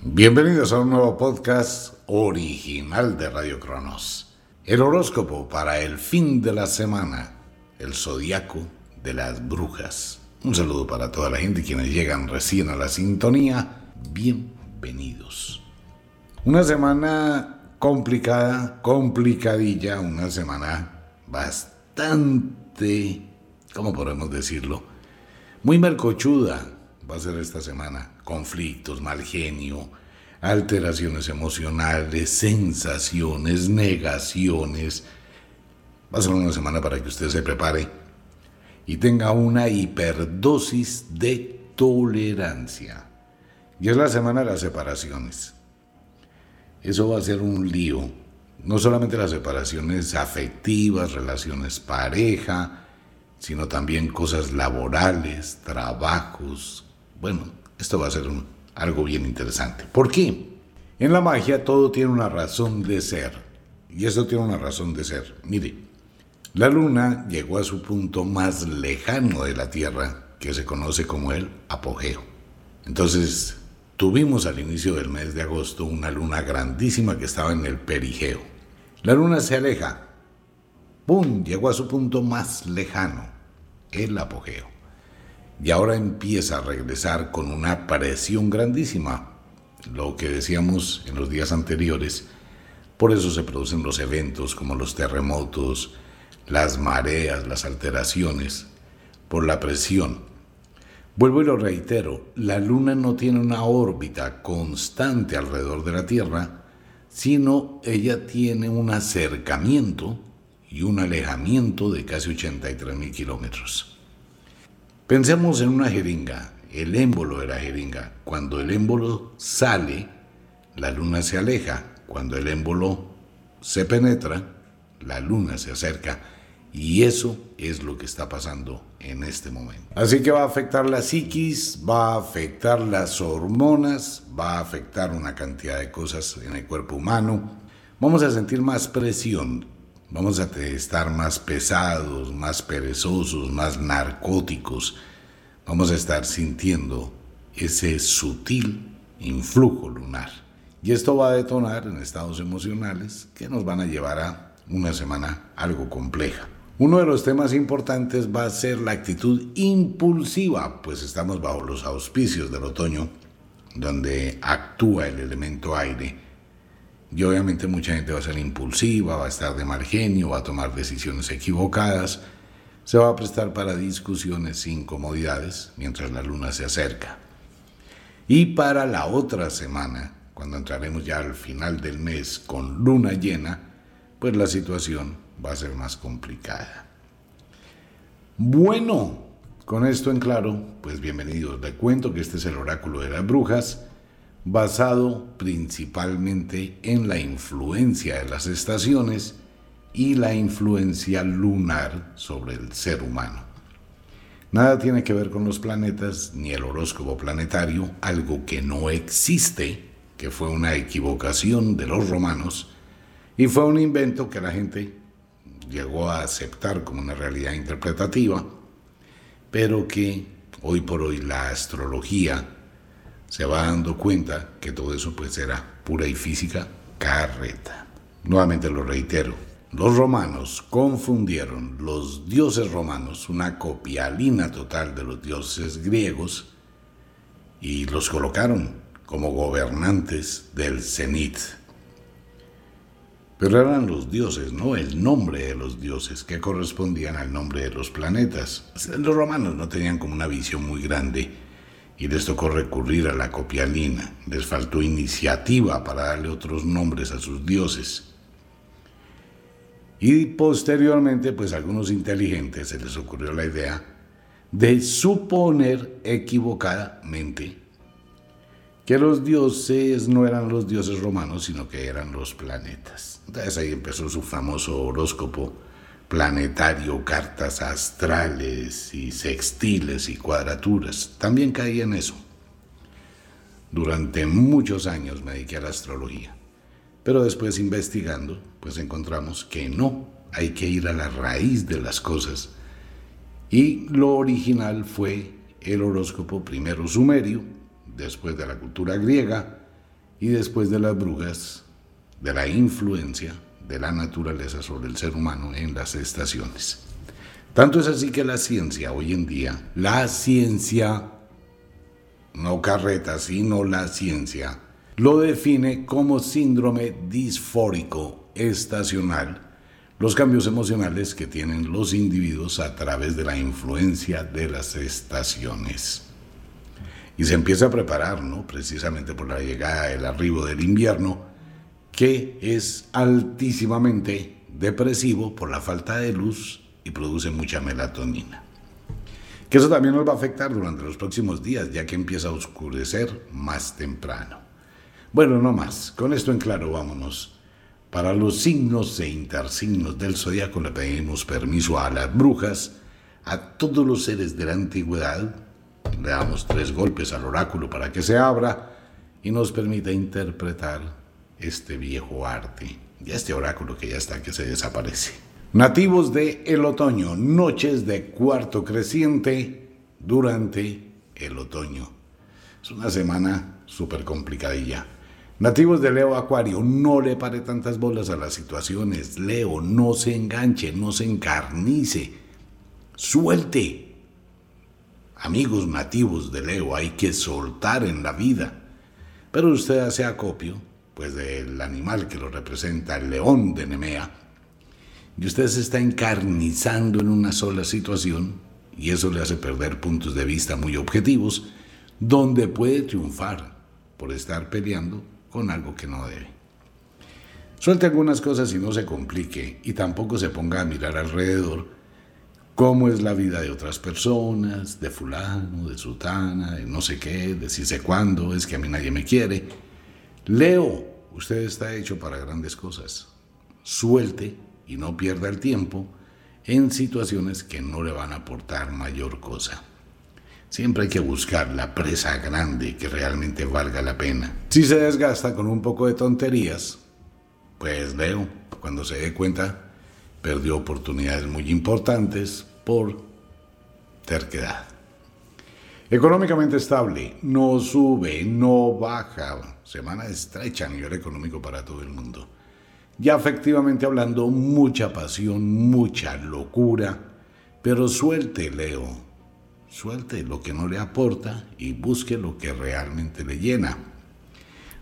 Bienvenidos a un nuevo podcast original de Radio Cronos. El horóscopo para el fin de la semana, el zodiaco de las brujas. Un saludo para toda la gente quienes llegan recién a la sintonía. Bienvenidos. Una semana complicada, complicadilla, una semana bastante, ¿cómo podemos decirlo? Muy mercochuda va a ser esta semana. Conflictos, mal genio, alteraciones emocionales, sensaciones, negaciones. Va a ser una semana para que usted se prepare y tenga una hiperdosis de tolerancia. Y es la semana de las separaciones. Eso va a ser un lío. No solamente las separaciones afectivas, relaciones pareja, sino también cosas laborales, trabajos, bueno, esto va a ser algo bien interesante. ¿Por qué? En la magia todo tiene una razón de ser. Y esto tiene una razón de ser. Mire, la luna llegó a su punto más lejano de la Tierra, que se conoce como el apogeo. Entonces, tuvimos al inicio del mes de agosto una luna grandísima que estaba en el perigeo. La luna se aleja. ¡Pum! Llegó a su punto más lejano, el apogeo y ahora empieza a regresar con una presión grandísima. Lo que decíamos en los días anteriores, por eso se producen los eventos como los terremotos, las mareas, las alteraciones, por la presión. Vuelvo y lo reitero, la Luna no tiene una órbita constante alrededor de la Tierra, sino ella tiene un acercamiento y un alejamiento de casi 83 mil kilómetros. Pensemos en una jeringa, el émbolo de la jeringa. Cuando el émbolo sale, la luna se aleja. Cuando el émbolo se penetra, la luna se acerca. Y eso es lo que está pasando en este momento. Así que va a afectar la psiquis, va a afectar las hormonas, va a afectar una cantidad de cosas en el cuerpo humano. Vamos a sentir más presión, Vamos a estar más pesados, más perezosos, más narcóticos. Vamos a estar sintiendo ese sutil influjo lunar. Y esto va a detonar en estados emocionales que nos van a llevar a una semana algo compleja. Uno de los temas importantes va a ser la actitud impulsiva, pues estamos bajo los auspicios del otoño, donde actúa el elemento aire y obviamente mucha gente va a ser impulsiva, va a estar de mal genio, va a tomar decisiones equivocadas, se va a prestar para discusiones sin comodidades mientras la luna se acerca. Y para la otra semana, cuando entraremos ya al final del mes con luna llena, pues la situación va a ser más complicada. Bueno, con esto en claro, pues bienvenidos. Le cuento que este es el oráculo de las brujas basado principalmente en la influencia de las estaciones y la influencia lunar sobre el ser humano. Nada tiene que ver con los planetas ni el horóscopo planetario, algo que no existe, que fue una equivocación de los romanos y fue un invento que la gente llegó a aceptar como una realidad interpretativa, pero que hoy por hoy la astrología se va dando cuenta que todo eso pues era pura y física carreta. Nuevamente lo reitero, los romanos confundieron los dioses romanos, una copialina total de los dioses griegos, y los colocaron como gobernantes del cenit. Pero eran los dioses, no el nombre de los dioses, que correspondían al nombre de los planetas. Los romanos no tenían como una visión muy grande y les tocó recurrir a la copialina. Les faltó iniciativa para darle otros nombres a sus dioses. Y posteriormente, pues a algunos inteligentes se les ocurrió la idea de suponer equivocadamente que los dioses no eran los dioses romanos, sino que eran los planetas. Entonces ahí empezó su famoso horóscopo planetario, cartas astrales y sextiles y cuadraturas. También caí en eso. Durante muchos años me dediqué a la astrología, pero después investigando, pues encontramos que no, hay que ir a la raíz de las cosas. Y lo original fue el horóscopo primero sumerio, después de la cultura griega, y después de las brujas, de la influencia de la naturaleza sobre el ser humano en las estaciones. Tanto es así que la ciencia hoy en día, la ciencia, no carreta, sino la ciencia, lo define como síndrome disfórico estacional, los cambios emocionales que tienen los individuos a través de la influencia de las estaciones. Y se empieza a preparar, ¿no? Precisamente por la llegada, el arribo del invierno, que es altísimamente depresivo por la falta de luz y produce mucha melatonina. Que eso también nos va a afectar durante los próximos días, ya que empieza a oscurecer más temprano. Bueno, no más. Con esto en claro, vámonos. Para los signos e intersignos del zodiaco le pedimos permiso a las brujas, a todos los seres de la antigüedad. Le damos tres golpes al oráculo para que se abra y nos permita interpretar este viejo arte y este oráculo que ya está que se desaparece. Nativos de el otoño, noches de cuarto creciente durante el otoño. Es una semana súper complicadilla. Nativos de Leo Acuario, no le pare tantas bolas a las situaciones. Leo, no se enganche, no se encarnice. Suelte. Amigos nativos de Leo, hay que soltar en la vida. Pero usted hace acopio, pues del animal que lo representa, el león de Nemea, y usted se está encarnizando en una sola situación y eso le hace perder puntos de vista muy objetivos donde puede triunfar por estar peleando con algo que no debe. Suelte algunas cosas y no se complique y tampoco se ponga a mirar alrededor cómo es la vida de otras personas, de fulano, de sultana, de no sé qué, de si sé cuándo, es que a mí nadie me quiere. Leo, usted está hecho para grandes cosas. Suelte y no pierda el tiempo en situaciones que no le van a aportar mayor cosa. Siempre hay que buscar la presa grande que realmente valga la pena. Si se desgasta con un poco de tonterías, pues Leo, cuando se dé cuenta, perdió oportunidades muy importantes por terquedad. Económicamente estable, no sube, no baja. Semana estrecha a nivel económico para todo el mundo ya efectivamente hablando, mucha pasión, mucha locura, pero suelte, Leo, suelte lo que no le aporta y busque lo que realmente le llena.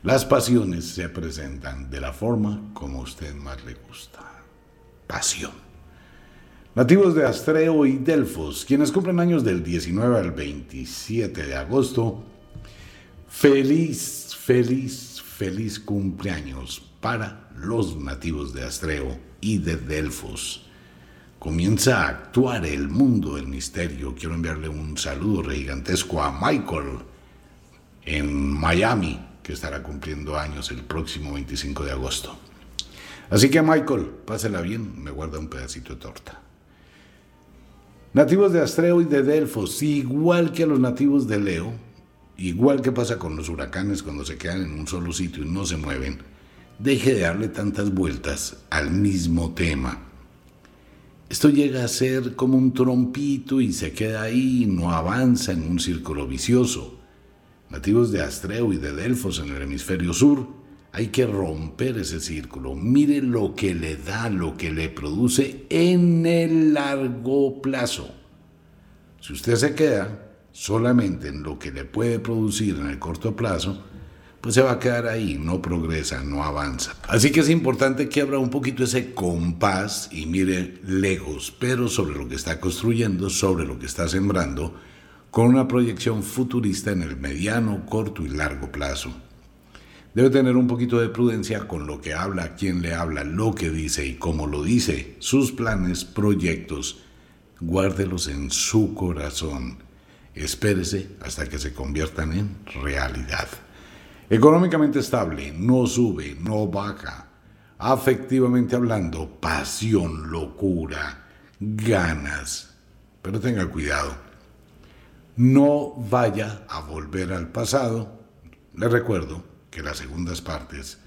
Las pasiones se presentan de la forma como a usted más le gusta. Pasión. Nativos de Astreo y Delfos, quienes cumplen años del 19 al 27 de agosto, feliz, feliz, feliz cumpleaños para los nativos de Astreo y de Delfos. Comienza a actuar el mundo del misterio. Quiero enviarle un saludo gigantesco a Michael en Miami, que estará cumpliendo años el próximo 25 de agosto. Así que Michael, pásela bien, me guarda un pedacito de torta. Nativos de Astreo y de Delfos, igual que los nativos de Leo, igual que pasa con los huracanes cuando se quedan en un solo sitio y no se mueven, deje de darle tantas vueltas al mismo tema. Esto llega a ser como un trompito y se queda ahí, no avanza en un círculo vicioso. Nativos de Astreo y de Delfos en el hemisferio sur, hay que romper ese círculo. Mire lo que le da, lo que le produce en el largo plazo. Si usted se queda solamente en lo que le puede producir en el corto plazo, pues se va a quedar ahí, no progresa, no avanza. Así que es importante que abra un poquito ese compás y mire lejos, pero sobre lo que está construyendo, sobre lo que está sembrando, con una proyección futurista en el mediano, corto y largo plazo. Debe tener un poquito de prudencia con lo que habla, quién le habla, lo que dice y cómo lo dice, sus planes, proyectos. Guárdelos en su corazón. Espérese hasta que se conviertan en realidad. Económicamente estable, no sube, no baja. Afectivamente hablando, pasión, locura, ganas. Pero tenga cuidado. No vaya a volver al pasado. Le recuerdo que las segundas partes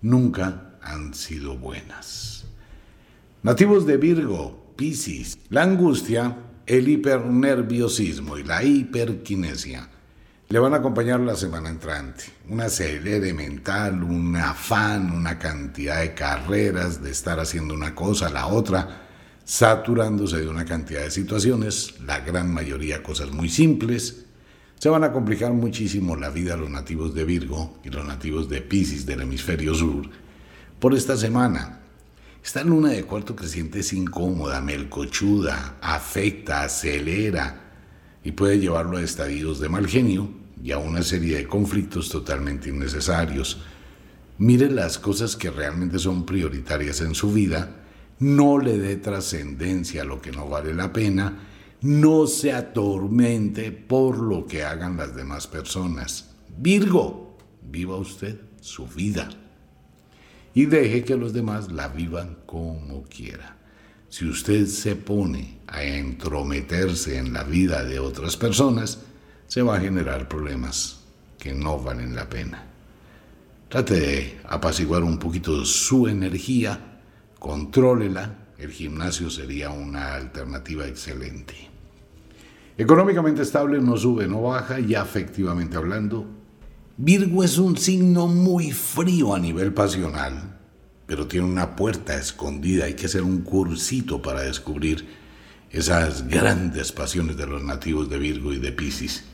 nunca han sido buenas. Nativos de Virgo, Piscis, la angustia, el hipernerviosismo y la hiperquinesia le van a acompañar la semana entrante. Una acelere mental, un afán, una cantidad de carreras, de estar haciendo una cosa, la otra, saturándose de una cantidad de situaciones, la gran mayoría cosas muy simples. Se van a complicar muchísimo la vida a los nativos de Virgo y los nativos de Pisces del hemisferio sur por esta semana. Esta luna de cuarto creciente es incómoda, melcochuda, afecta, acelera y puede llevarlo a estadios de mal genio y a una serie de conflictos totalmente innecesarios. Mire las cosas que realmente son prioritarias en su vida no le dé trascendencia a lo que no vale la pena, no se atormente por lo que hagan las demás personas. Virgo, viva usted su vida y deje que los demás la vivan como quiera. Si usted se pone a entrometerse en la vida de otras personas, se va a generar problemas que no valen la pena. Trate de apaciguar un poquito su energía contrólela, el gimnasio sería una alternativa excelente. Económicamente estable no sube, no baja y afectivamente hablando, Virgo es un signo muy frío a nivel pasional, pero tiene una puerta escondida, hay que hacer un cursito para descubrir esas grandes pasiones de los nativos de Virgo y de Piscis.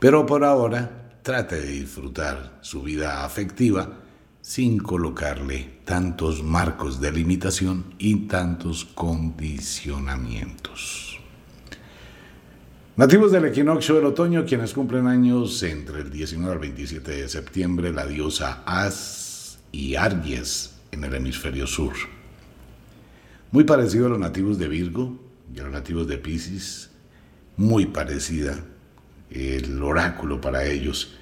Pero por ahora trate de disfrutar su vida afectiva, sin colocarle tantos marcos de limitación y tantos condicionamientos. Nativos del equinoccio del otoño, quienes cumplen años entre el 19 al 27 de septiembre, la diosa As y Argies en el hemisferio sur. Muy parecido a los nativos de Virgo y a los nativos de Pisces, muy parecida el oráculo para ellos.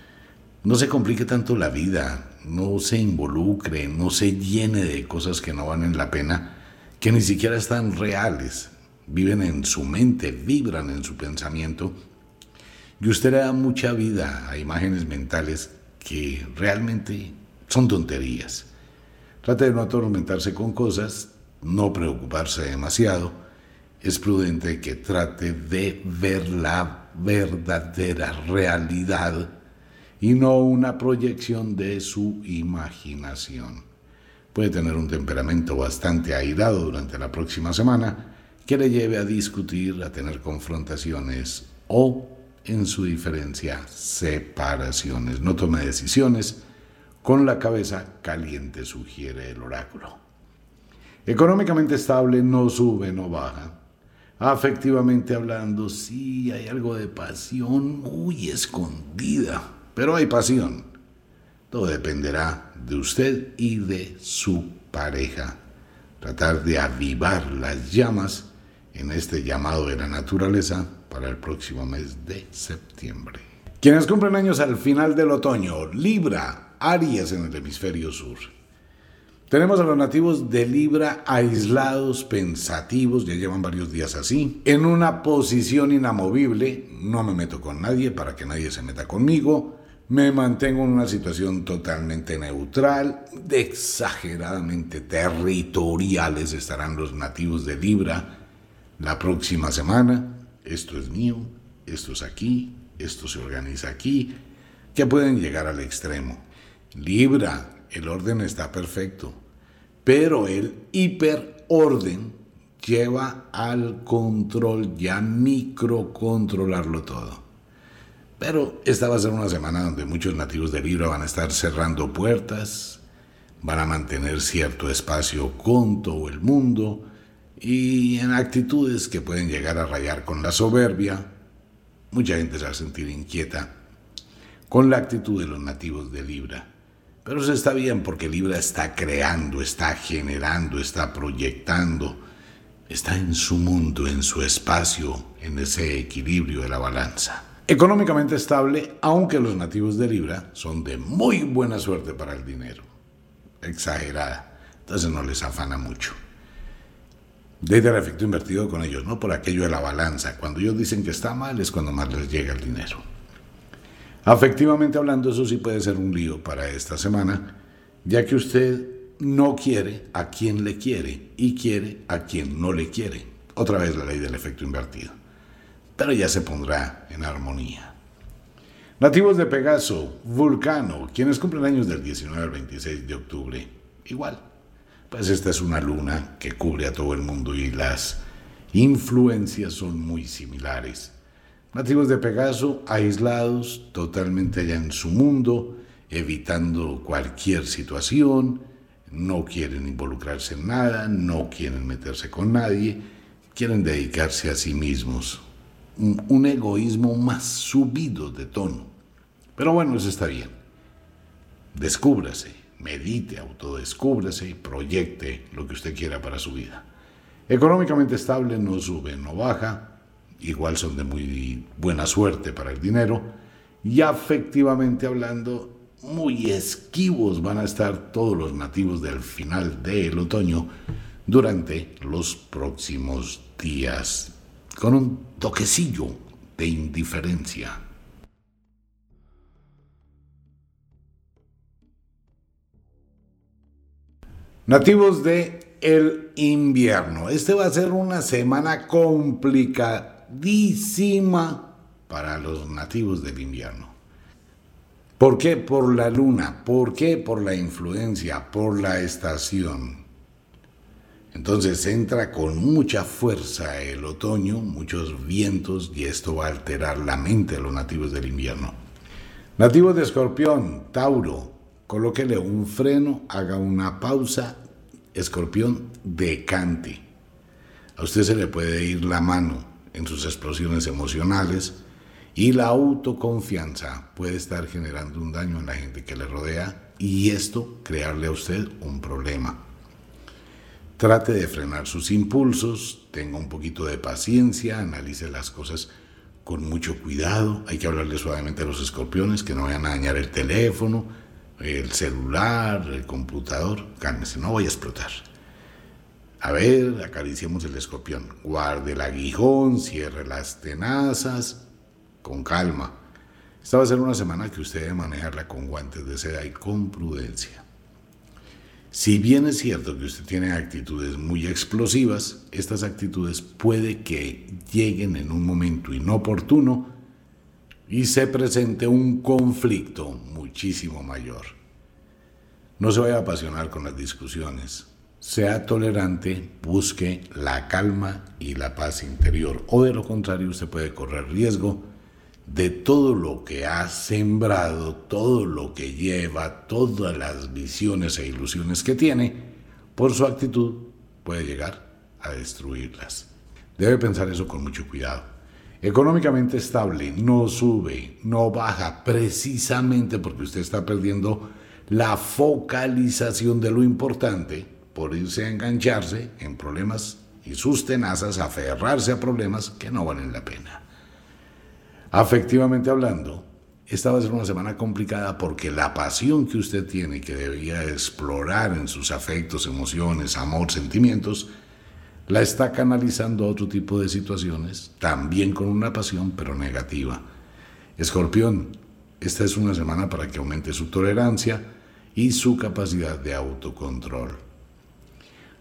No se complique tanto la vida, no se involucre, no se llene de cosas que no valen la pena, que ni siquiera están reales, viven en su mente, vibran en su pensamiento, y usted le da mucha vida a imágenes mentales que realmente son tonterías. Trate de no atormentarse con cosas, no preocuparse demasiado. Es prudente que trate de ver la verdadera realidad y no una proyección de su imaginación. Puede tener un temperamento bastante airado durante la próxima semana que le lleve a discutir, a tener confrontaciones o, en su diferencia, separaciones. No tome decisiones con la cabeza caliente, sugiere el oráculo. Económicamente estable, no sube, no baja. Afectivamente hablando, sí hay algo de pasión muy escondida pero hay pasión. Todo dependerá de usted y de su pareja. Tratar de avivar las llamas en este llamado de la naturaleza para el próximo mes de septiembre. Quienes cumplen años al final del otoño, Libra, Aries en el hemisferio sur. Tenemos a los nativos de Libra aislados, pensativos, ya llevan varios días así, en una posición inamovible, no me meto con nadie para que nadie se meta conmigo, me mantengo en una situación totalmente neutral, de exageradamente territoriales estarán los nativos de Libra la próxima semana. Esto es mío, esto es aquí, esto se organiza aquí, que pueden llegar al extremo. Libra, el orden está perfecto, pero el hiperorden lleva al control, ya microcontrolarlo todo. Pero esta va a ser una semana donde muchos nativos de Libra van a estar cerrando puertas, van a mantener cierto espacio con todo el mundo y en actitudes que pueden llegar a rayar con la soberbia. Mucha gente se va a sentir inquieta con la actitud de los nativos de Libra. Pero eso está bien porque Libra está creando, está generando, está proyectando, está en su mundo, en su espacio, en ese equilibrio de la balanza. Económicamente estable, aunque los nativos de Libra son de muy buena suerte para el dinero. Exagerada. Entonces no les afana mucho. Desde el efecto invertido con ellos, no por aquello de la balanza. Cuando ellos dicen que está mal es cuando más les llega el dinero. Afectivamente hablando, eso sí puede ser un lío para esta semana, ya que usted no quiere a quien le quiere y quiere a quien no le quiere. Otra vez la ley del efecto invertido pero ya se pondrá en armonía. Nativos de Pegaso, Vulcano, quienes cumplen años del 19 al 26 de octubre, igual. Pues esta es una luna que cubre a todo el mundo y las influencias son muy similares. Nativos de Pegaso, aislados totalmente allá en su mundo, evitando cualquier situación, no quieren involucrarse en nada, no quieren meterse con nadie, quieren dedicarse a sí mismos. Un, egoísmo más subido de tono. Pero bueno, eso está bien. Descúbrase, medite, autodescúbrase y proyecte lo que usted quiera para su vida. Económicamente estable, no sube, no baja, igual son de muy buena suerte para el dinero. Y afectivamente hablando, muy esquivos van a estar todos los nativos del final del otoño durante los próximos días, con un toquecillo de indiferencia. Nativos de el invierno. Este va a ser una semana complicadísima para los nativos del invierno. ¿Por qué? Por la luna. ¿Por qué? Por la influencia, por la estación. Entonces entra con mucha fuerza el otoño, muchos vientos, y esto va a alterar la mente de los nativos del invierno. Nativos de Escorpión, Tauro, colóquele un freno, haga una pausa, Escorpión, decante. A usted se le puede ir la mano en sus explosiones emocionales, y la autoconfianza puede estar generando un daño en la gente que le rodea y esto crearle a usted un problema. Trate de frenar sus impulsos, tenga un poquito de paciencia, analice las cosas con mucho cuidado. Hay que hablarle suavemente a los escorpiones que no vayan a dañar el teléfono, el celular, el computador. Cálmese, no voy a explotar. A ver, acariciemos el escorpión. Guarde el aguijón, cierre las tenazas, con calma. Esta va a ser una semana que usted debe manejarla con guantes de seda y con prudencia. Si bien es cierto que usted tiene actitudes muy explosivas, estas actitudes puede que lleguen en un momento inoportuno y se presente un conflicto muchísimo mayor. No se vaya a apasionar con las discusiones. Sea tolerante, busque la calma y la paz interior. O de lo contrario, usted puede correr riesgo de todo lo que ha sembrado, todo lo que lleva, todas las visiones e ilusiones que tiene, por su actitud puede llegar a destruirlas. Debe pensar eso con mucho cuidado. Económicamente estable, no sube, no baja, precisamente porque usted está perdiendo la focalización de lo importante por irse a engancharse en problemas y sus tenazas, aferrarse a problemas que no valen la pena. Afectivamente hablando, esta va a ser una semana complicada porque la pasión que usted tiene que debería explorar en sus afectos, emociones, amor, sentimientos, la está canalizando a otro tipo de situaciones, también con una pasión, pero negativa. Escorpión, esta es una semana para que aumente su tolerancia y su capacidad de autocontrol.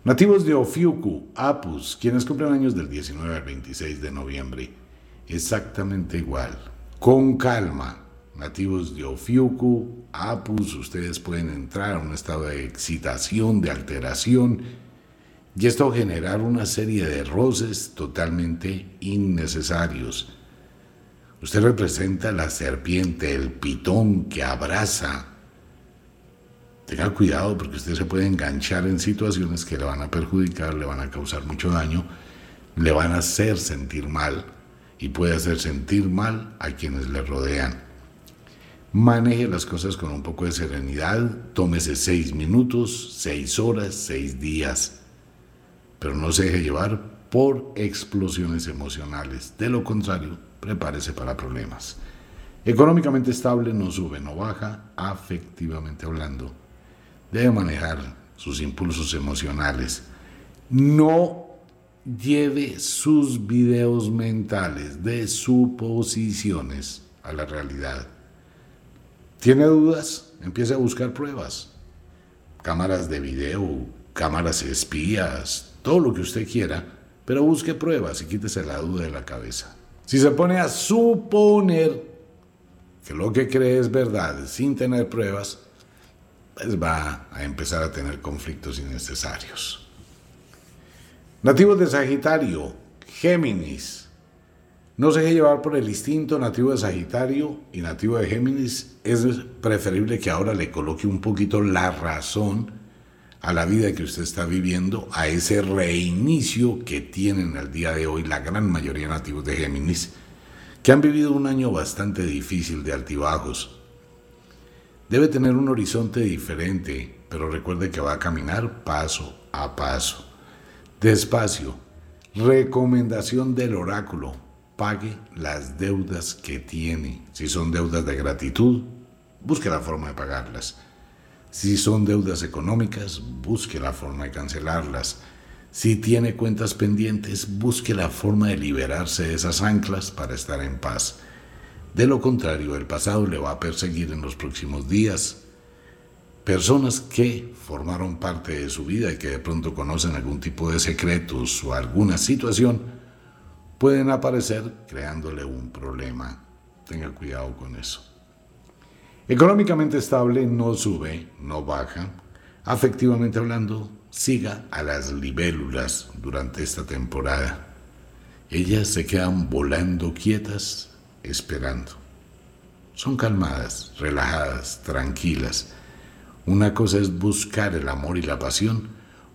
Nativos de Ofiuku, Apus, quienes cumplen años del 19 al 26 de noviembre exactamente igual. Con calma. Nativos de Ofiuku, Apus, ustedes pueden entrar a un estado de excitación, de alteración, y esto generar una serie de roces totalmente innecesarios. Usted representa la serpiente, el pitón que abraza. Tenga cuidado porque usted se puede enganchar en situaciones que le van a perjudicar, le van a causar mucho daño, le van a hacer sentir mal y puede hacer sentir mal a quienes le rodean. Maneje las cosas con un poco de serenidad, tómese seis minutos, seis horas, seis días, pero no se deje llevar por explosiones emocionales. De lo contrario, prepárese para problemas. Económicamente estable, no sube, no baja, afectivamente hablando. Debe manejar sus impulsos emocionales. No lleve sus videos mentales de suposiciones a la realidad. ¿Tiene dudas? Empiece a buscar pruebas. Cámaras de video, cámaras espías, todo lo que usted quiera, pero busque pruebas y quítese la duda de la cabeza. Si se pone a suponer, que lo que cree es verdad sin tener pruebas, pues va a empezar a tener conflictos innecesarios. Nativos de Sagitario, Géminis. No se deje llevar por el instinto nativo de Sagitario y nativo de Géminis. Es preferible que ahora le coloque un poquito la razón a la vida que usted está viviendo, a ese reinicio que tienen al día de hoy la gran mayoría de nativos de Géminis, que han vivido un año bastante difícil de altibajos. Debe tener un horizonte diferente, pero recuerde que va a caminar paso a paso. Despacio. Recomendación del oráculo. Pague las deudas que tiene. Si son deudas de gratitud, busque la forma de pagarlas. Si son deudas económicas, busque la forma de cancelarlas. Si tiene cuentas pendientes, busque la forma de liberarse de esas anclas para estar en paz. De lo contrario, el pasado le va a perseguir en los próximos días. Personas que formaron parte de su vida y que de pronto conocen algún tipo de secretos o alguna situación, pueden aparecer creándole un problema. Tenga cuidado con eso. Económicamente estable no sube, no baja. Afectivamente hablando, siga a las libélulas durante esta temporada. Ellas se quedan volando quietas, esperando. Son calmadas, relajadas, tranquilas. Una cosa es buscar el amor y la pasión,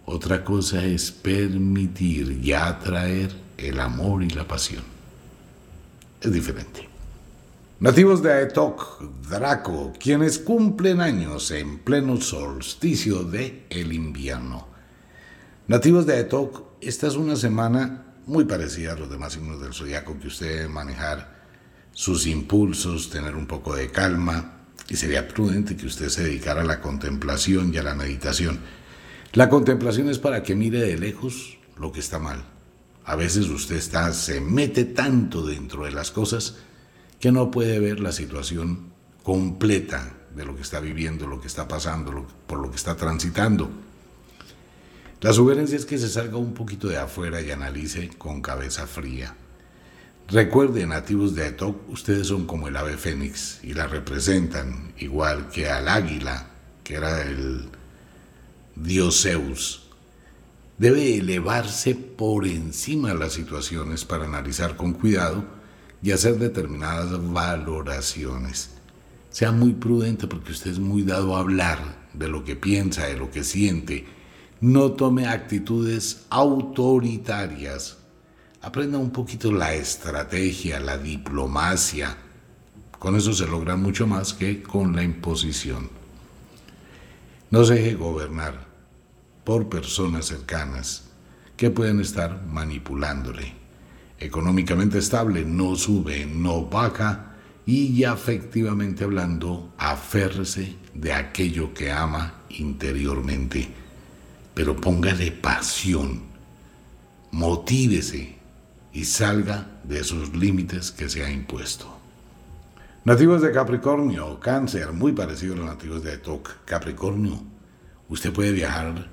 otra cosa es permitir y atraer el amor y la pasión. Es diferente. Nativos de Aetok, Draco, quienes cumplen años en pleno solsticio de el invierno. Nativos de Aetok, esta es una semana muy parecida a los demás signos del zodiaco que usted debe manejar sus impulsos, tener un poco de calma y sería prudente que usted se dedicara a la contemplación y a la meditación. La contemplación es para que mire de lejos lo que está mal. A veces usted se mete tanto dentro de las cosas que no puede ver la situación completa de lo que está viviendo, lo que está pasando, por lo que está transitando. La sugerencia es que se salga un poquito de afuera y analice con cabeza fría. Recuerden, nativos de Atok, ustedes son como el ave fénix y la representan igual que al águila, que era el dios Zeus. Debe elevarse por encima de las situaciones para analizar con cuidado y hacer determinadas valoraciones. Sea muy prudente porque usted es muy dado a hablar de lo que piensa, de lo que siente. No tome actitudes autoritarias. Aprenda un poquito la estrategia, la diplomacia. Con eso se logra mucho más que con la imposición. No se deje gobernar por personas cercanas que pueden estar manipulándole económicamente estable, no sube, no baja y afectivamente hablando, aférrese de aquello que ama interiormente. Pero póngale pasión, motívese y salga de esos límites que se ha impuesto. Nativos de Capricornio, cáncer, muy parecido a los nativos de Toc. Capricornio, usted puede viajar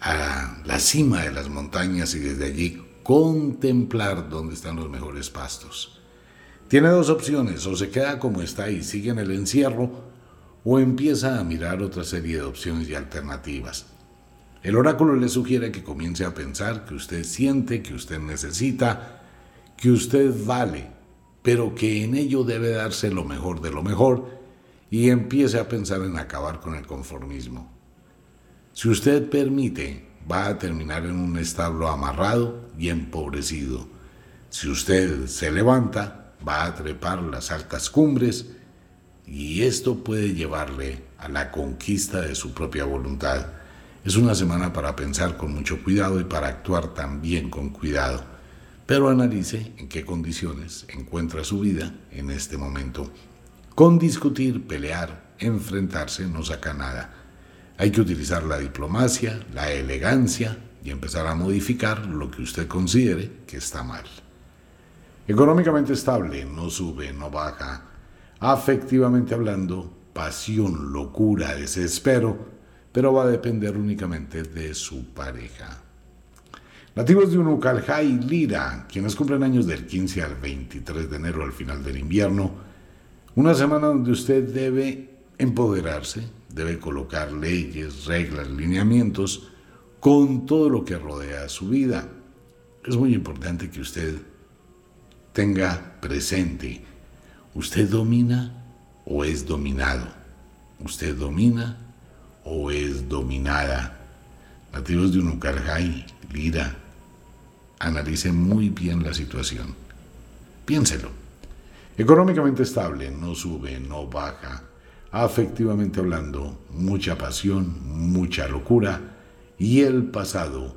a la cima de las montañas y desde allí contemplar dónde están los mejores pastos. Tiene dos opciones, o se queda como está y sigue en el encierro, o empieza a mirar otra serie de opciones y alternativas. El oráculo le sugiere que comience a pensar que usted siente, que usted necesita, que usted vale, pero que en ello debe darse lo mejor de lo mejor y empiece a pensar en acabar con el conformismo. Si usted permite va a terminar en un establo amarrado y empobrecido. Si usted se levanta, va a trepar las altas cumbres y esto puede llevarle a la conquista de su propia voluntad. Es una semana para pensar con mucho cuidado y para actuar también con cuidado, pero analice en qué condiciones encuentra su vida en este momento. Con discutir, pelear, enfrentarse no saca nada. Hay que utilizar la diplomacia, la elegancia y empezar a modificar lo que usted considere que está mal. Económicamente estable, no sube, no baja. Afectivamente hablando, pasión, locura, desespero, pero va a depender únicamente de su pareja. Nativos de Unucalja Lira, quienes cumplen años del 15 al 23 de enero al final del invierno, Una semana donde usted debe empoderarse, debe colocar leyes, reglas, lineamientos con todo lo que rodea su vida. Es muy importante que usted tenga presente, ¿usted domina o es dominado? ¿Usted domina o es dominada? Nativos de Unucarjay, Lira, analice muy bien la situación. Piénselo. Económicamente estable, no sube, no baja. Afectivamente hablando, mucha pasión, mucha locura y el pasado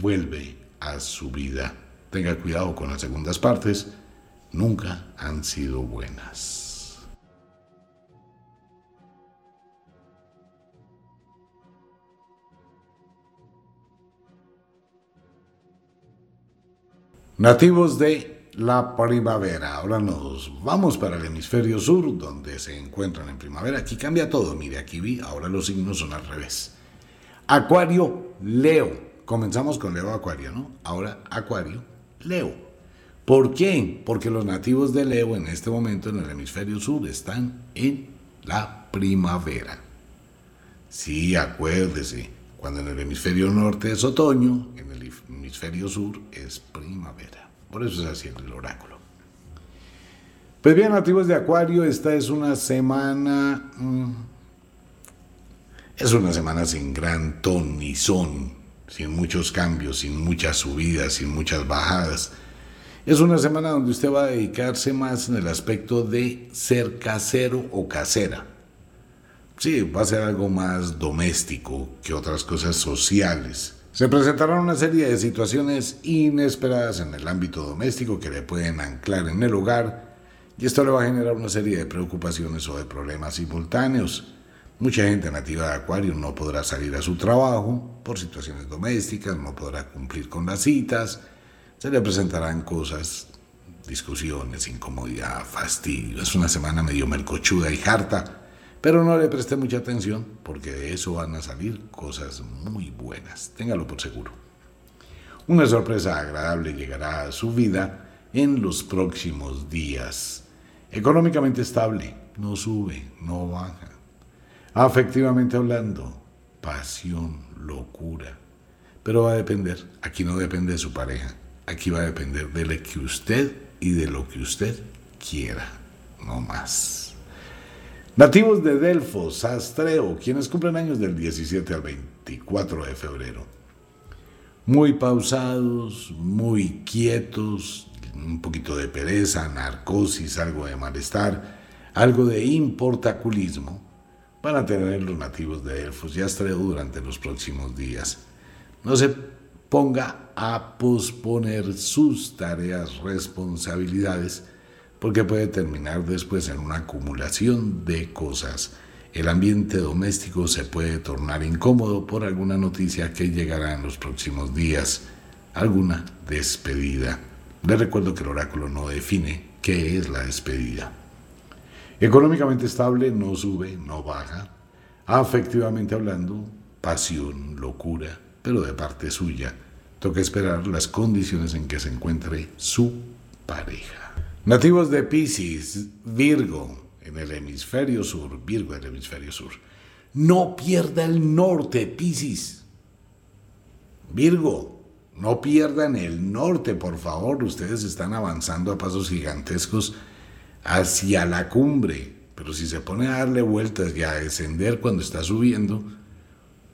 vuelve a su vida. Tenga cuidado con las segundas partes, nunca han sido buenas. Nativos de la primavera. Ahora nos vamos para el hemisferio sur, donde se encuentran en primavera. Aquí cambia todo. Mire, aquí vi, ahora los signos son al revés. Acuario, Leo. Comenzamos con Leo Acuario, ¿no? Ahora Acuario, Leo. ¿Por qué? Porque los nativos de Leo en este momento en el hemisferio sur están en la primavera. Sí, acuérdese, cuando en el hemisferio norte es otoño, en el hemisferio sur es primavera. Por eso es así el oráculo. Pues bien, nativos de Acuario, esta es una semana... Mm, es una semana sin gran ton ni son, sin muchos cambios, sin muchas subidas, sin muchas bajadas. Es una semana donde usted va a dedicarse más en el aspecto de ser casero o casera. Sí, va a ser algo más doméstico que otras cosas sociales. Se presentarán una serie de situaciones inesperadas en el ámbito doméstico que le pueden anclar en el hogar y esto le va a generar una serie de preocupaciones o de problemas simultáneos. Mucha gente nativa de Acuario no podrá salir a su trabajo por situaciones domésticas, no podrá cumplir con las citas, se le presentarán cosas, discusiones, incomodidad, fastidio. Es una semana medio melcochuda y harta pero no le preste mucha atención porque de eso van a salir cosas muy buenas, téngalo por seguro. Una sorpresa agradable llegará a su vida en los próximos días. Económicamente estable, no sube, no baja. Afectivamente hablando, pasión, locura. Pero va a depender, aquí no depende de su pareja, aquí va a depender de lo que usted y de lo que usted quiera, no más. Nativos de Delfos, Astreo, quienes cumplen años del 17 al 24 de febrero. Muy pausados, muy quietos, un poquito de pereza, narcosis, algo de malestar, algo de importaculismo, van a tener los nativos de Delfos y Astreo durante los próximos días. No se ponga a posponer sus tareas, responsabilidades, porque puede terminar después en una acumulación de cosas. El ambiente doméstico se puede tornar incómodo por alguna noticia que llegará en los próximos días, alguna despedida. Le recuerdo que el oráculo no define qué es la despedida. Económicamente estable, no sube, no baja. Afectivamente hablando, pasión, locura, pero de parte suya. Toca esperar las condiciones en que se encuentre su pareja. Nativos de Pisces, Virgo, en el hemisferio sur, Virgo en el hemisferio sur. No pierda el norte, Pisces. Virgo, no pierdan el norte, por favor. Ustedes están avanzando a pasos gigantescos hacia la cumbre. Pero si se pone a darle vueltas y a descender cuando está subiendo,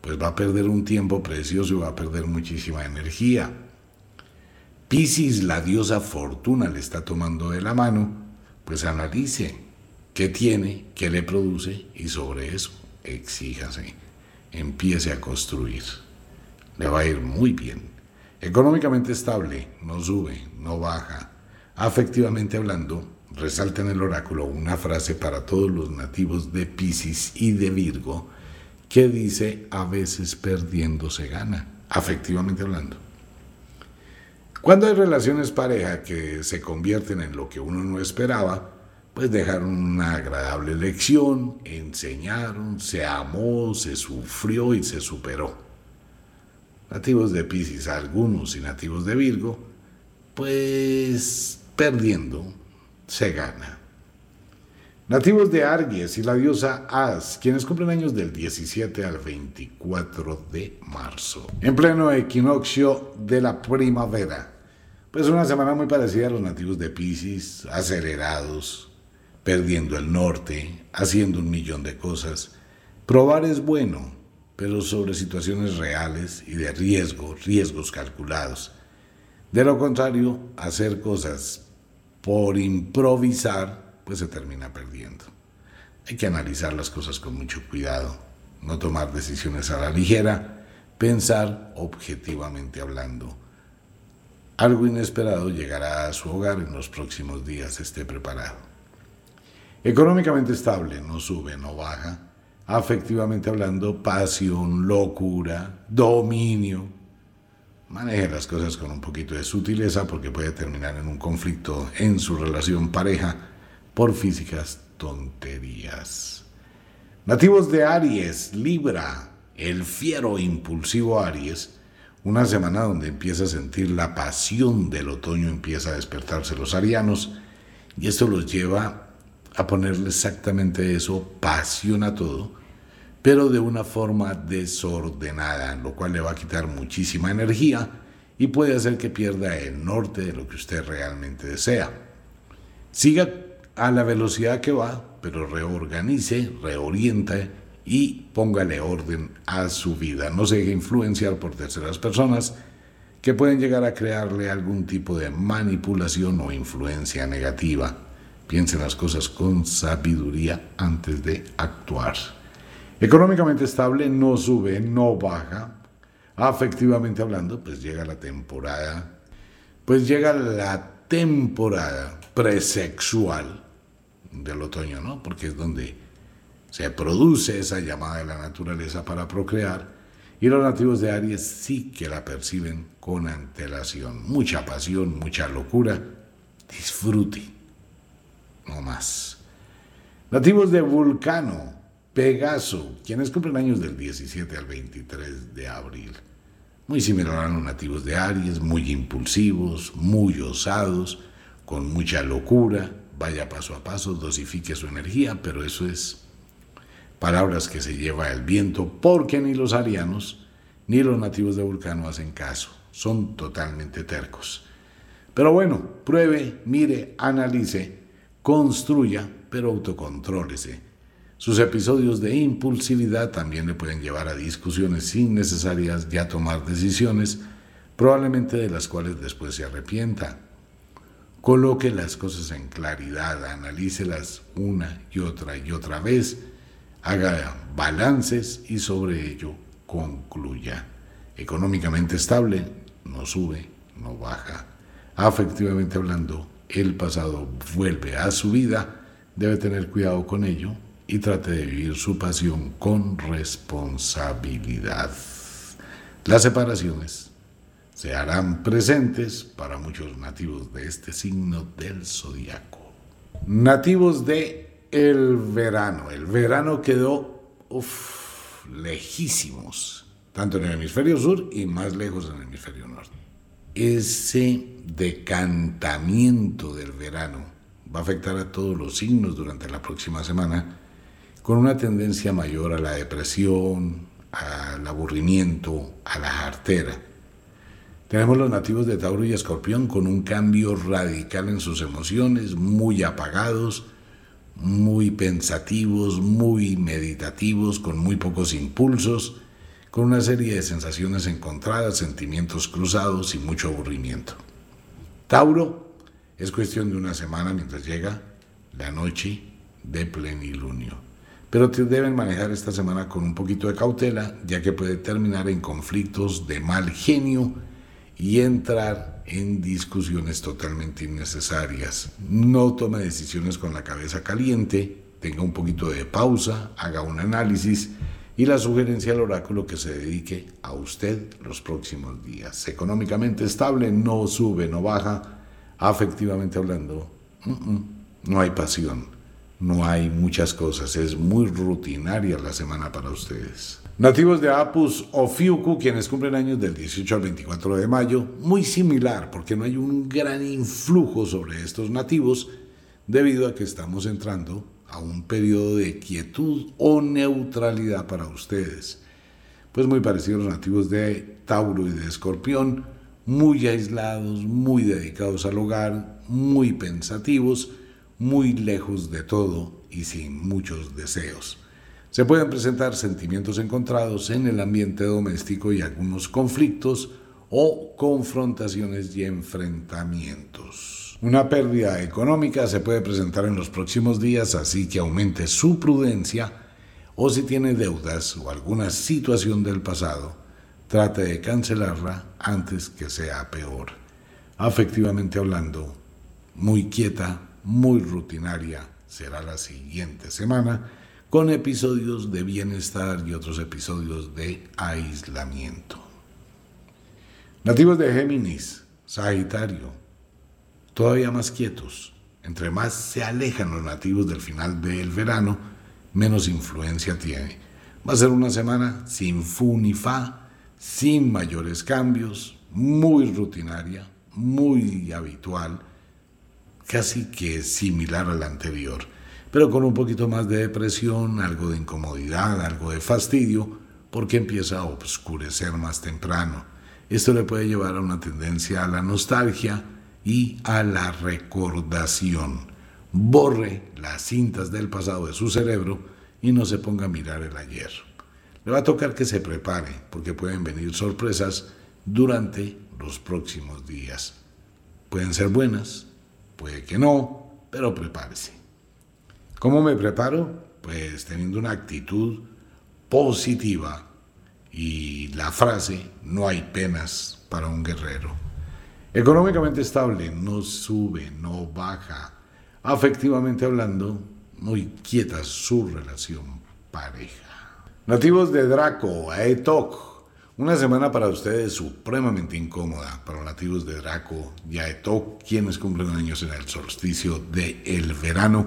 pues va a perder un tiempo precioso y va a perder muchísima energía. Piscis, la diosa fortuna, le está tomando de la mano, pues analice qué tiene, qué le produce y sobre eso exíjase, empiece a construir. Le va a ir muy bien. Económicamente estable, no sube, no baja. Afectivamente hablando, resalta en el oráculo una frase para todos los nativos de Piscis y de Virgo que dice a veces perdiendo se gana, afectivamente hablando. Cuando hay relaciones pareja que se convierten en lo que uno no esperaba, pues dejaron una agradable lección, enseñaron, se amó, se sufrió y se superó. Nativos de Pisces, algunos y nativos de Virgo, pues perdiendo se gana. Nativos de Aries y la diosa As, quienes cumplen años del 17 al 24 de marzo, en pleno equinoccio de la primavera. Pues una semana muy parecida a los nativos de Pisces, acelerados, perdiendo el norte, haciendo un millón de cosas. Probar es bueno, pero sobre situaciones reales y de riesgo, riesgos calculados. De lo contrario, hacer cosas por improvisar, pues se termina perdiendo. Hay que analizar las cosas con mucho cuidado, no tomar decisiones a la ligera, pensar objetivamente hablando. Algo inesperado llegará a su hogar en los próximos días, esté preparado. Económicamente estable, no sube, no baja. Afectivamente hablando, pasión, locura, dominio, Maneje las cosas con un poquito de sutileza porque puede terminar en un conflicto en su relación pareja por físicas tonterías. Nativos de Aries, Libra, el fiero impulsivo Aries, una semana donde empieza a sentir la pasión del otoño, empieza a despertarse los arianos y esto los lleva a ponerle exactamente eso, pasión a todo, pero de una forma desordenada, lo cual le va a quitar muchísima energía y puede hacer que pierda el norte de lo que usted realmente desea. Siga a la velocidad que va, pero reorganice, reoriente y póngale orden a su vida. No se deje influenciar por terceras personas que pueden llegar a crearle algún tipo de manipulación o influencia negativa. Piense las cosas con sabiduría antes de actuar. Económicamente estable, no sube, no baja. Afectivamente hablando, pues llega la temporada, pues llega la temporada presexual del otoño, ¿no? Porque es donde se produce esa llamada de la naturaleza para procrear y los nativos de Aries sí que la perciben con antelación. Mucha pasión, mucha locura. Disfrute, no más. Nativos de Vulcano, Pegaso, quienes cumplen años del 17 al 23 de abril. Muy similar a los nativos de Aries, muy impulsivos, muy osados, con mucha locura. Vaya paso a paso, dosifique su energía, pero eso es palabras que se lleva el viento porque ni los arianos ni los nativos de Vulcano hacen caso. Son totalmente tercos. Pero bueno, pruebe, mire, analice, construya, pero autocontrólese sus episodios de impulsividad también le pueden llevar a discusiones innecesarias y a tomar decisiones, probablemente de las cuales después se arrepienta. Coloque las cosas en claridad, analícelas una y otra y otra vez, haga balances y sobre ello concluya. Económicamente estable, no sube, no baja. Afectivamente hablando, el pasado vuelve a su vida, debe tener cuidado con ello y trate de vivir su pasión con responsabilidad. Las separaciones se harán presentes para muchos nativos de este signo del zodiaco. Nativos de el verano. El verano quedó lejísimos, tanto en el hemisferio sur y más lejos en el hemisferio norte. Ese decantamiento del verano va a afectar a todos los signos durante la próxima semana con una tendencia mayor a la depresión, al aburrimiento, a la jartera. Tenemos los nativos de Tauro y Escorpión con un cambio radical en sus emociones, muy apagados, muy pensativos, muy meditativos, con muy pocos impulsos, con una serie de sensaciones encontradas, sentimientos cruzados y mucho aburrimiento. Tauro es cuestión de una semana mientras llega la noche de plenilunio pero deben manejar esta semana con un poquito de cautela, ya que puede terminar en conflictos de mal genio y entrar en discusiones totalmente innecesarias. No tome decisiones con la cabeza caliente, tenga un poquito de pausa, haga un análisis y la sugerencia al oráculo que se dedique a usted los próximos días. Económicamente estable, no sube, no baja, afectivamente hablando, no hay pasión no hay muchas cosas, es muy rutinaria la semana para ustedes. Nativos de Apus o Fiuku, quienes cumplen años del 18 al 24 de mayo, muy similar porque no hay un gran influjo sobre estos nativos debido a que estamos entrando a un periodo de quietud o neutralidad para ustedes. Pues muy parecidos a los nativos de Tauro y de Escorpión, muy aislados, muy dedicados al hogar, muy pensativos, muy lejos de todo y sin muchos deseos. Se pueden presentar sentimientos encontrados en el ambiente doméstico y algunos conflictos o confrontaciones y enfrentamientos. Una pérdida económica se puede presentar en los próximos días, así que aumente su prudencia o si tiene deudas o alguna situación del pasado, trate de cancelarla antes que sea peor. Afectivamente hablando, muy quieta, muy rutinaria será la siguiente semana con episodios de bienestar y otros episodios de aislamiento. Nativos de Géminis, Sagitario, todavía más quietos. Entre más se alejan los nativos del final del verano, menos influencia tiene. Va a ser una semana sin fu ni fa, sin mayores cambios, muy rutinaria, muy habitual, casi que similar a la anterior pero con un poquito más de depresión, algo de incomodidad, algo de fastidio, porque empieza a oscurecer más temprano. Esto le puede llevar a una tendencia a la nostalgia y a la recordación. Borre las cintas del pasado de su cerebro y no se ponga a mirar el ayer. Le va a tocar que se prepare, porque pueden venir sorpresas durante los próximos días. Pueden ser buenas, puede que no, pero prepárese. ¿Cómo me preparo? Pues teniendo una actitud positiva y la frase, no hay penas para un guerrero. Económicamente estable, no sube, no baja. Afectivamente hablando, muy quieta su relación pareja. Nativos de Draco, Aetok. Una semana para ustedes supremamente incómoda para los nativos de Draco y quienes cumplen años en el solsticio del el verano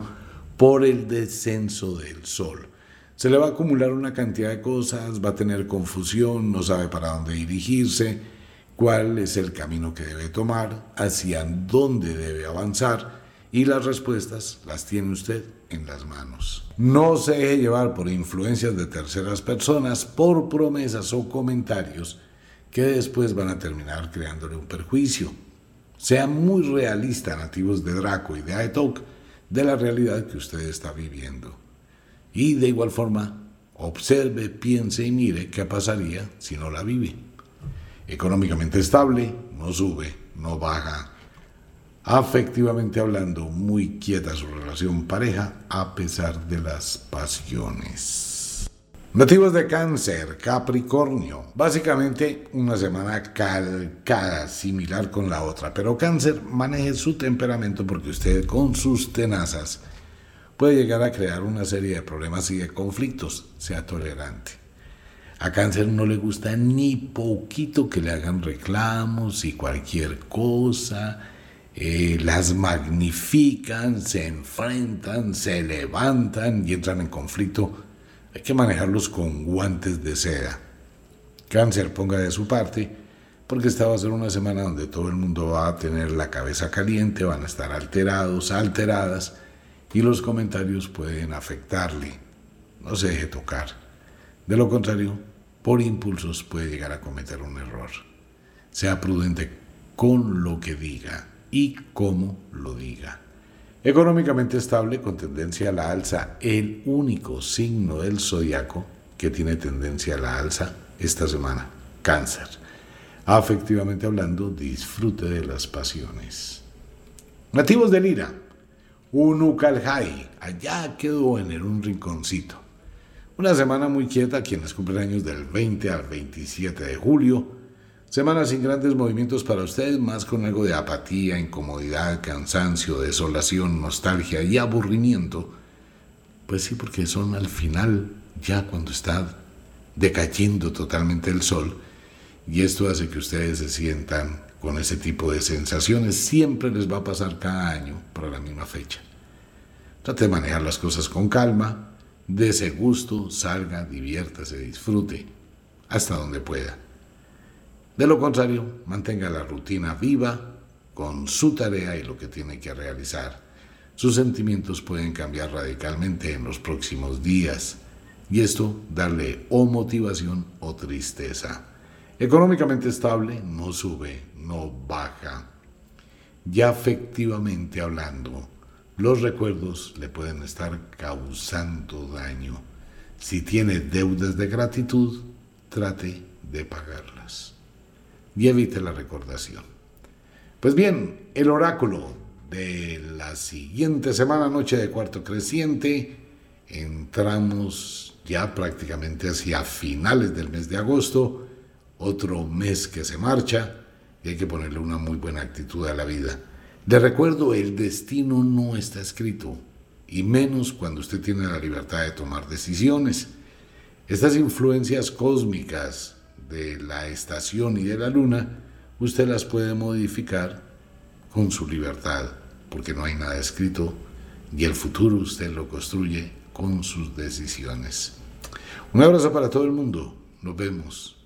por el descenso del sol. Se le va a acumular una cantidad de cosas, va a tener confusión, no sabe para dónde dirigirse, cuál es el camino que debe tomar, hacia dónde debe avanzar y las respuestas las tiene usted en las manos. No se deje llevar por influencias de terceras personas, por promesas o comentarios que después van a terminar creándole un perjuicio. Sea muy realista, nativos de Draco y de Aetok, de la realidad que usted está viviendo. Y de igual forma, observe, piense y mire qué pasaría si no la vive. Económicamente estable, no sube, no baja. Afectivamente hablando, muy quieta su relación pareja a pesar de las pasiones. Nativos de cáncer, Capricornio. Básicamente una semana calcada, similar con la otra. Pero cáncer maneje su temperamento porque usted con sus tenazas puede llegar a crear una serie de problemas y de conflictos. Sea tolerante. A cáncer no le gusta ni poquito que le hagan reclamos y cualquier cosa. Eh, las magnifican, se enfrentan, se levantan y entran en conflicto hay que manejarlos con guantes de seda. Cáncer ponga de su parte, porque esta va a ser una semana donde todo el mundo va a tener la cabeza caliente, van a estar alterados, alteradas, y los comentarios pueden afectarle. No se deje tocar. De lo contrario, por impulsos puede llegar a cometer un error. Sea prudente con lo que diga y cómo lo diga. Económicamente estable con tendencia a la alza, el único signo del zodiaco que tiene tendencia a la alza esta semana, cáncer. Afectivamente hablando, disfrute de las pasiones. Nativos de Lira, Unucalhai, allá quedó en un rinconcito. Una semana muy quieta, quienes cumplen años del 20 al 27 de julio, Semanas sin grandes movimientos para ustedes, más con algo de apatía, incomodidad, cansancio, desolación, nostalgia y aburrimiento. Pues sí, porque son al final, ya cuando está decayendo totalmente el sol, y esto hace que ustedes se sientan con ese tipo de sensaciones. Siempre les va a pasar cada año para la misma fecha. Trate de manejar las cosas con calma, ese gusto, salga, diviértase, disfrute, hasta donde pueda. De lo contrario, mantenga la rutina viva con su tarea y lo que tiene que realizar. sus sentimientos pueden cambiar radicalmente en los próximos días y esto darle o motivación o tristeza. Económicamente estable, no sube, no baja. Ya afectivamente hablando, los recuerdos le pueden estar causando daño. Si tiene deudas de gratitud, trate de pagarlas y evite la recordación. Pues bien, el oráculo de la siguiente semana, noche de cuarto creciente, entramos ya prácticamente hacia finales del mes de agosto, otro mes que se marcha y hay que ponerle una muy buena actitud a la vida. Le recuerdo, el destino no está escrito, y menos cuando usted tiene la libertad de tomar decisiones. Estas influencias cósmicas de la estación y de la luna, usted las puede modificar con su libertad, porque no hay nada escrito y el futuro usted lo construye con sus decisiones. Un abrazo para todo el mundo. Nos vemos.